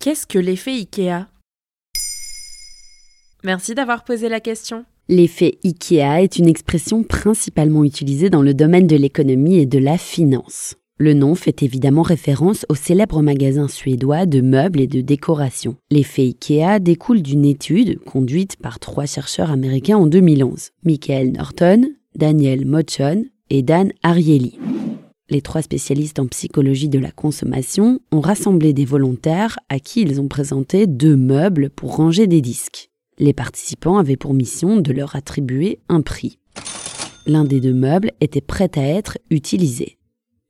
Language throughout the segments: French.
Qu'est-ce que l'effet IKEA? Merci d'avoir posé la question. L'effet IKEA est une expression principalement utilisée dans le domaine de l'économie et de la finance. Le nom fait évidemment référence au célèbre magasin suédois de meubles et de décoration. L'effet IKEA découle d'une étude conduite par trois chercheurs américains en 2011, Michael Norton, Daniel Mochon et Dan Ariely. Les trois spécialistes en psychologie de la consommation ont rassemblé des volontaires à qui ils ont présenté deux meubles pour ranger des disques. Les participants avaient pour mission de leur attribuer un prix. L'un des deux meubles était prêt à être utilisé.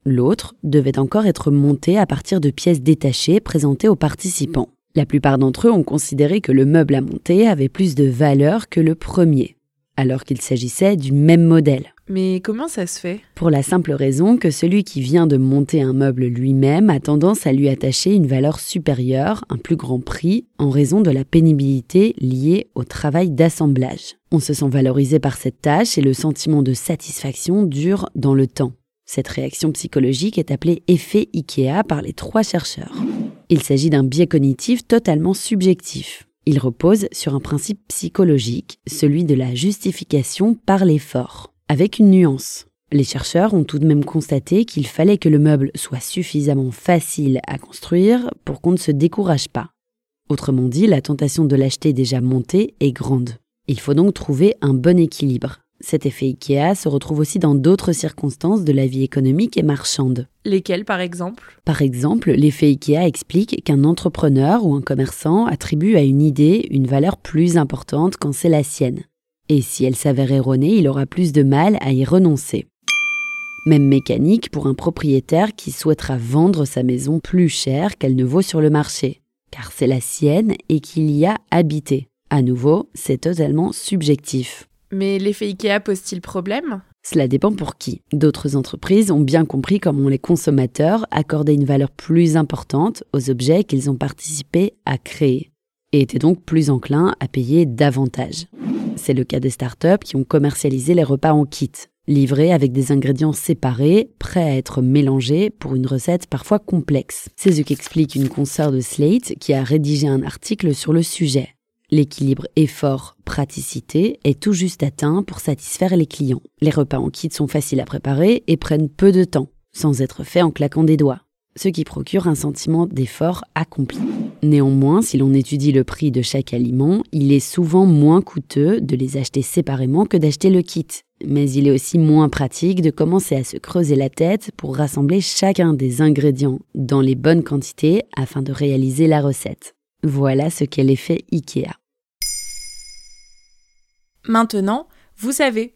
L'autre devait encore être monté à partir de pièces détachées présentées aux participants. La plupart d'entre eux ont considéré que le meuble à monter avait plus de valeur que le premier, alors qu'il s'agissait du même modèle. Mais comment ça se fait? Pour la simple raison que celui qui vient de monter un meuble lui-même a tendance à lui attacher une valeur supérieure, un plus grand prix, en raison de la pénibilité liée au travail d'assemblage. On se sent valorisé par cette tâche et le sentiment de satisfaction dure dans le temps. Cette réaction psychologique est appelée effet IKEA par les trois chercheurs. Il s'agit d'un biais cognitif totalement subjectif. Il repose sur un principe psychologique, celui de la justification par l'effort, avec une nuance. Les chercheurs ont tout de même constaté qu'il fallait que le meuble soit suffisamment facile à construire pour qu'on ne se décourage pas. Autrement dit, la tentation de l'acheter déjà monté est grande. Il faut donc trouver un bon équilibre. Cet effet IKEA se retrouve aussi dans d'autres circonstances de la vie économique et marchande. Lesquelles par exemple? Par exemple, l'effet IKEA explique qu'un entrepreneur ou un commerçant attribue à une idée une valeur plus importante quand c'est la sienne. Et si elle s'avère erronée, il aura plus de mal à y renoncer. Même mécanique pour un propriétaire qui souhaitera vendre sa maison plus cher qu'elle ne vaut sur le marché, car c'est la sienne et qu'il y a habité. À nouveau, c'est totalement subjectif. Mais l'effet IKEA pose-t-il problème? Cela dépend pour qui. D'autres entreprises ont bien compris comment les consommateurs accordaient une valeur plus importante aux objets qu'ils ont participé à créer et étaient donc plus enclins à payer davantage. C'est le cas des startups qui ont commercialisé les repas en kit, livrés avec des ingrédients séparés, prêts à être mélangés pour une recette parfois complexe. C'est ce qu'explique une consoeur de Slate qui a rédigé un article sur le sujet. L'équilibre effort-praticité est tout juste atteint pour satisfaire les clients. Les repas en kit sont faciles à préparer et prennent peu de temps, sans être faits en claquant des doigts, ce qui procure un sentiment d'effort accompli. Néanmoins, si l'on étudie le prix de chaque aliment, il est souvent moins coûteux de les acheter séparément que d'acheter le kit. Mais il est aussi moins pratique de commencer à se creuser la tête pour rassembler chacun des ingrédients dans les bonnes quantités afin de réaliser la recette. Voilà ce qu'est l'effet IKEA. Maintenant, vous savez,